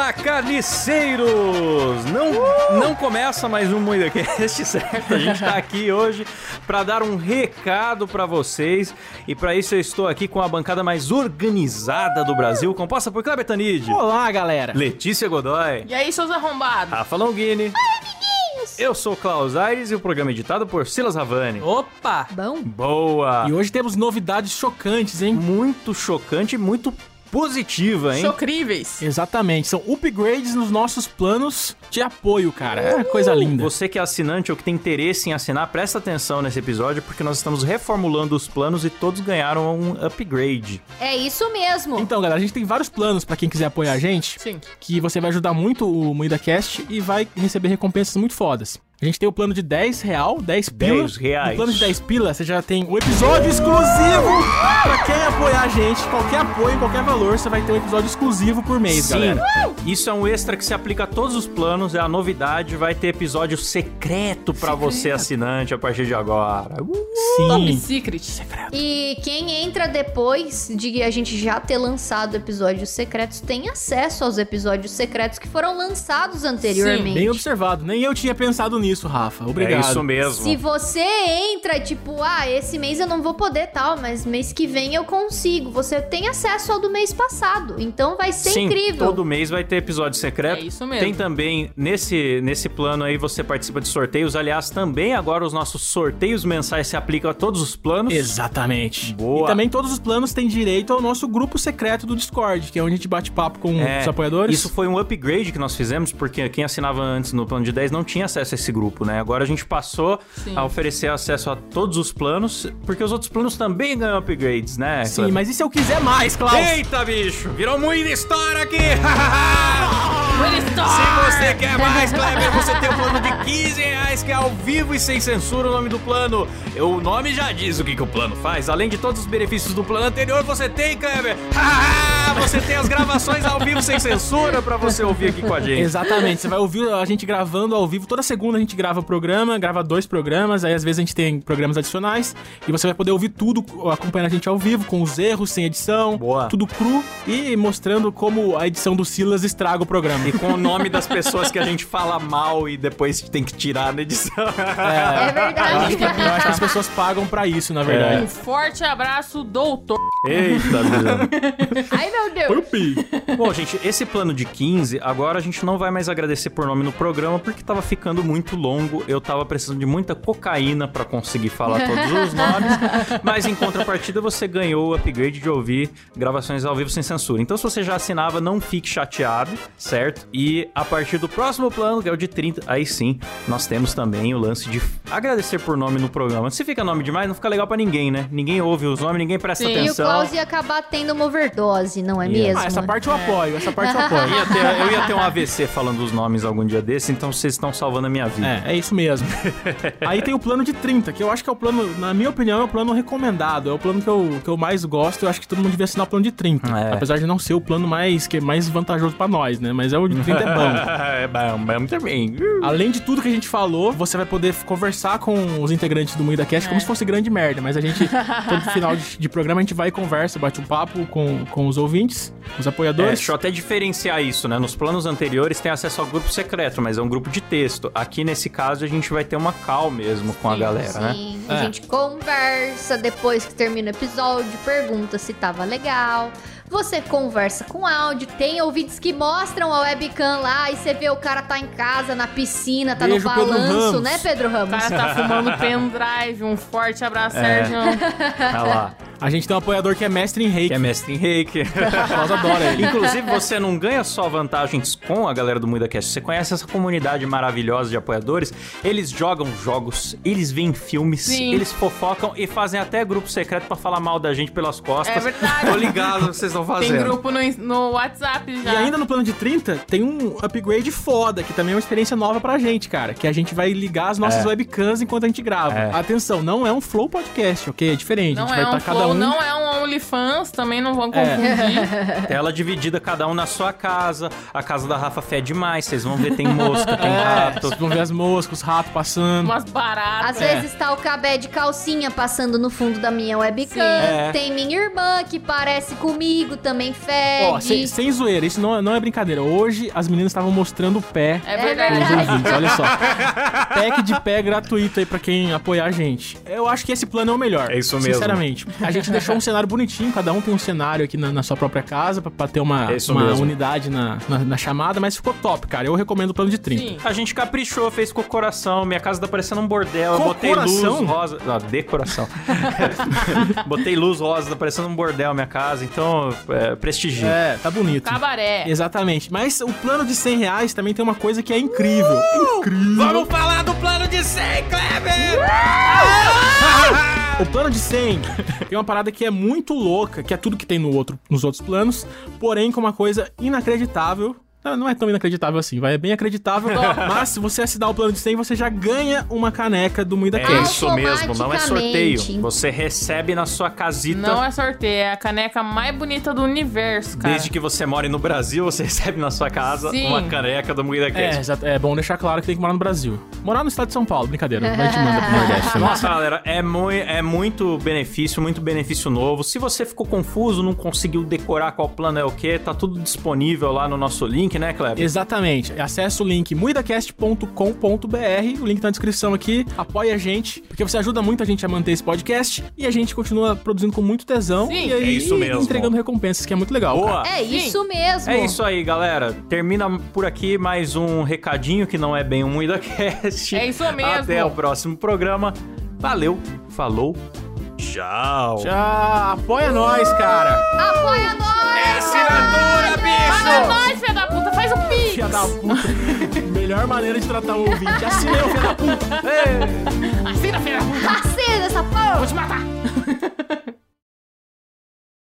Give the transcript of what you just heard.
Olá, carniceiros! Não, não começa mais um MuidaCast, certo? A gente tá aqui hoje para dar um recado para vocês e para isso eu estou aqui com a bancada mais organizada do Brasil, composta por Kleber Tanid, Olá, galera. Letícia Godoy, E aí, seus arrombados? Rafa Longini. Eu sou o Klaus Aires e o programa é editado por Silas Havani. Opa! Bom, Boa! E hoje temos novidades chocantes, hein? Muito chocante e muito positiva, hein? Chocríveis. Exatamente, são upgrades nos nossos planos de apoio, cara. É coisa linda. Você que é assinante ou que tem interesse em assinar, presta atenção nesse episódio porque nós estamos reformulando os planos e todos ganharam um upgrade. é isso mesmo. Então, galera, a gente tem vários planos pra quem quiser apoiar a gente, Sim. que você vai ajudar muito o MuidaCast e vai receber recompensas muito fodas. A gente tem o plano de 10 real, 10 pila. 10 reais. No plano de 10 pila, você já tem um episódio exclusivo pra quem apoiar a gente. Qualquer apoio, qualquer valor, você vai ter um episódio exclusivo por mês, Sim, galera. isso é um extra que se aplica a todos os planos, é a novidade, vai ter episódio secreto pra você assinante a partir de agora. Uh! Top Sim. Secret. E quem entra depois de a gente já ter lançado episódios secretos tem acesso aos episódios secretos que foram lançados anteriormente. Bem observado. Nem eu tinha pensado nisso, Rafa. Obrigado. É isso mesmo. Se você entra, tipo, ah, esse mês eu não vou poder tal, mas mês que vem eu consigo. Você tem acesso ao do mês passado. Então vai ser Sim, incrível. todo mês vai ter episódio secreto. É isso mesmo. Tem também, nesse, nesse plano aí, você participa de sorteios. Aliás, também agora os nossos sorteios mensais se aplicam a todos os planos. Exatamente. Boa. E também todos os planos têm direito ao nosso grupo secreto do Discord, que é onde a gente bate papo com É, os apoiadores. Isso foi um upgrade que nós fizemos, porque quem assinava antes no plano de 10 não tinha acesso a esse grupo, né? Agora a gente passou Sim. a oferecer acesso a todos os planos, porque os outros planos também ganham upgrades, né? Sim, Kleber? mas e se eu quiser mais, Klaus? Eita, bicho! Virou muita história aqui! Se você quer mais, Kleber, você tem o plano de 15 reais, que é ao vivo e sem censura o nome do plano. O nome já diz o que, que o plano faz. Além de todos os benefícios do plano anterior, você tem, Kleber. você tem as gravações ao vivo sem censura pra você ouvir aqui com a gente. Exatamente, você vai ouvir a gente gravando ao vivo. Toda segunda a gente grava programa, grava dois programas, aí às vezes a gente tem programas adicionais. E você vai poder ouvir tudo acompanhando a gente ao vivo, com os erros, sem edição, Boa. tudo cru e mostrando como a edição do Silas estraga o programa. E com o nome das pessoas que a gente fala mal e depois tem que tirar na edição. É Eu acho, verdade. que, eu acho que as pessoas pagam pra isso, na verdade. Um forte abraço, doutor. Eita. Ai, meu Deus. Pi. Bom, gente, esse plano de 15, agora a gente não vai mais agradecer por nome no programa porque tava ficando muito longo. Eu tava precisando de muita cocaína pra conseguir falar todos os nomes. Mas em contrapartida, você ganhou o upgrade de ouvir gravações ao vivo sem censura. Então, se você já assinava, não fique chateado, certo? E a partir do próximo plano, que é o de 30, aí sim, nós temos também o lance de agradecer por nome no programa. Se fica nome demais, não fica legal pra ninguém, né? Ninguém ouve os nomes, ninguém presta Sim, atenção. Klaus ia acabar tendo uma overdose, não é Yeah. mesmo? Ah, essa parte eu apoio, essa parte eu apoio. Ia ter- eu ia ter um AVC falando os nomes algum dia desse, então vocês estão salvando a minha vida. É, é isso mesmo. Aí tem o plano de 30, que eu acho que é o plano, na minha opinião, é o plano recomendado. É o plano que eu, que eu mais gosto. Eu acho que todo mundo devia assinar o plano de 30. É. Apesar de não ser o plano mais, que é mais vantajoso pra nós, né? Mas é o de 30 é bom. é bom, bom também. Além de tudo que a gente falou, você vai poder conversar com os integrantes do Moída Cast como se fosse grande merda. Mas a gente, todo final de, de programa, a gente vai e conversa, bate um papo com, com os ouvintes, os É, apoiadores. deixa eu até diferenciar isso, né? Nos planos anteriores tem acesso ao grupo secreto, mas é um grupo de texto. Aqui, nesse caso, a gente vai ter uma call mesmo com a galera, né? Sim, a É. gente conversa depois que termina o episódio, pergunta se tava legal. Você conversa com áudio, tem ouvintes que mostram a webcam lá e você vê o cara tá em casa, na piscina, tá Beijo, no balanço, né, Pedro O Ramos? cara tá fumando pendrive. Um forte abraço, É. Sérgio. Olha lá. A gente tem um apoiador que é mestre em reiki. Que é mestre em reiki. Nós adora ele. Inclusive, você não ganha só vantagens com a galera do MuidaCast. Você conhece essa comunidade maravilhosa de apoiadores. Eles jogam jogos, eles veem filmes, Sim. eles fofocam e fazem até grupo secreto pra falar mal da gente pelas costas. É verdade. Tô ligado vocês estão fazendo. Tem grupo no, no WhatsApp já. E ainda no plano de 30, tem um upgrade foda, que também é uma experiência nova pra gente, cara. Que a gente vai ligar as nossas É. webcams enquanto a gente grava. É. Atenção, não é um Flow Podcast, ok? É diferente. Não a gente é vai um estar cada um. não é um OnlyFans, também não vão É. confundir. Tela dividida, cada um na sua casa. A casa da Rafa fede mais, vocês vão ver, tem mosca, tem É, rato. vocês vão ver as moscas, os ratos passando. Umas baratas. Às vezes tá o cabé de calcinha passando no fundo da minha webcam. Sim. É. Tem minha irmã que parece comigo, também fede. Ó, sem, sem zoeira, isso não, é- não é brincadeira. Hoje as meninas estavam mostrando o pé É É verdade. pros verdade. ouvintes, olha só. Pack de pé gratuito aí pra quem apoiar a gente. Eu acho que esse plano é o melhor. É isso mesmo. Sinceramente. A gente deixou um cenário bonitinho, cada um tem um cenário aqui na, na sua própria casa pra, pra ter uma, É uma unidade na, na, na chamada, mas ficou top, cara. Eu recomendo o plano de 30. Sim. A gente caprichou, fez com o coração. Minha casa tá parecendo um bordel. Eu Com botei luz rosa. Não, decoração. botei luz rosa, tá parecendo um bordel minha casa. Então, é, prestigio. É, tá bonito. Cabaré. Exatamente. Mas o plano de 100 reais também tem uma coisa que é incrível. Incrível. Vamos falar do plano de 100, Kleber! O plano de 100 tem uma parada que é muito louca, que é tudo que tem no outro, nos outros planos, porém com uma coisa inacreditável. Não, não é tão inacreditável assim, vai, é bem acreditável. mas se você assinar o plano de 100, você já ganha uma caneca do Muida É Cast. isso mesmo, não é sorteio. Você recebe na sua casita. Não é sorteio, é a caneca mais bonita do universo, cara. Desde que você more no Brasil, você recebe na sua casa Sim. uma caneca do Moída É, Cast. exato, é bom deixar claro que tem que morar no Brasil. Morar no estado de São Paulo, brincadeira. Vai te manda pro Nordeste também. Nossa, galera, é, mui- é muito benefício, muito benefício novo. Se você ficou confuso, não conseguiu decorar qual plano é o que, tá tudo disponível lá no nosso link, né, Kleber? Exatamente. Acesse o link muidacast.com.br, o link tá na descrição aqui. Apoie a gente, porque você ajuda muito a gente a manter esse podcast e a gente continua produzindo com muito tesão Sim, e aí é isso mesmo. entregando recompensas, que é muito legal. Boa! cara. É isso mesmo. É isso aí, galera. Termina por aqui mais um recadinho que não é bem um MuidaCast. É isso mesmo. Até o próximo programa. Valeu, falou, tchau. Tchau, apoia nós, cara. Apoia nós! É assinatura, Paga bicho! nós, filha da puta, faz um pix. Filha da puta. Melhor maneira de tratar o ouvinte. Assinei, ô filho da puta. Assina, filha da puta. Assina essa porra! Vou te matar.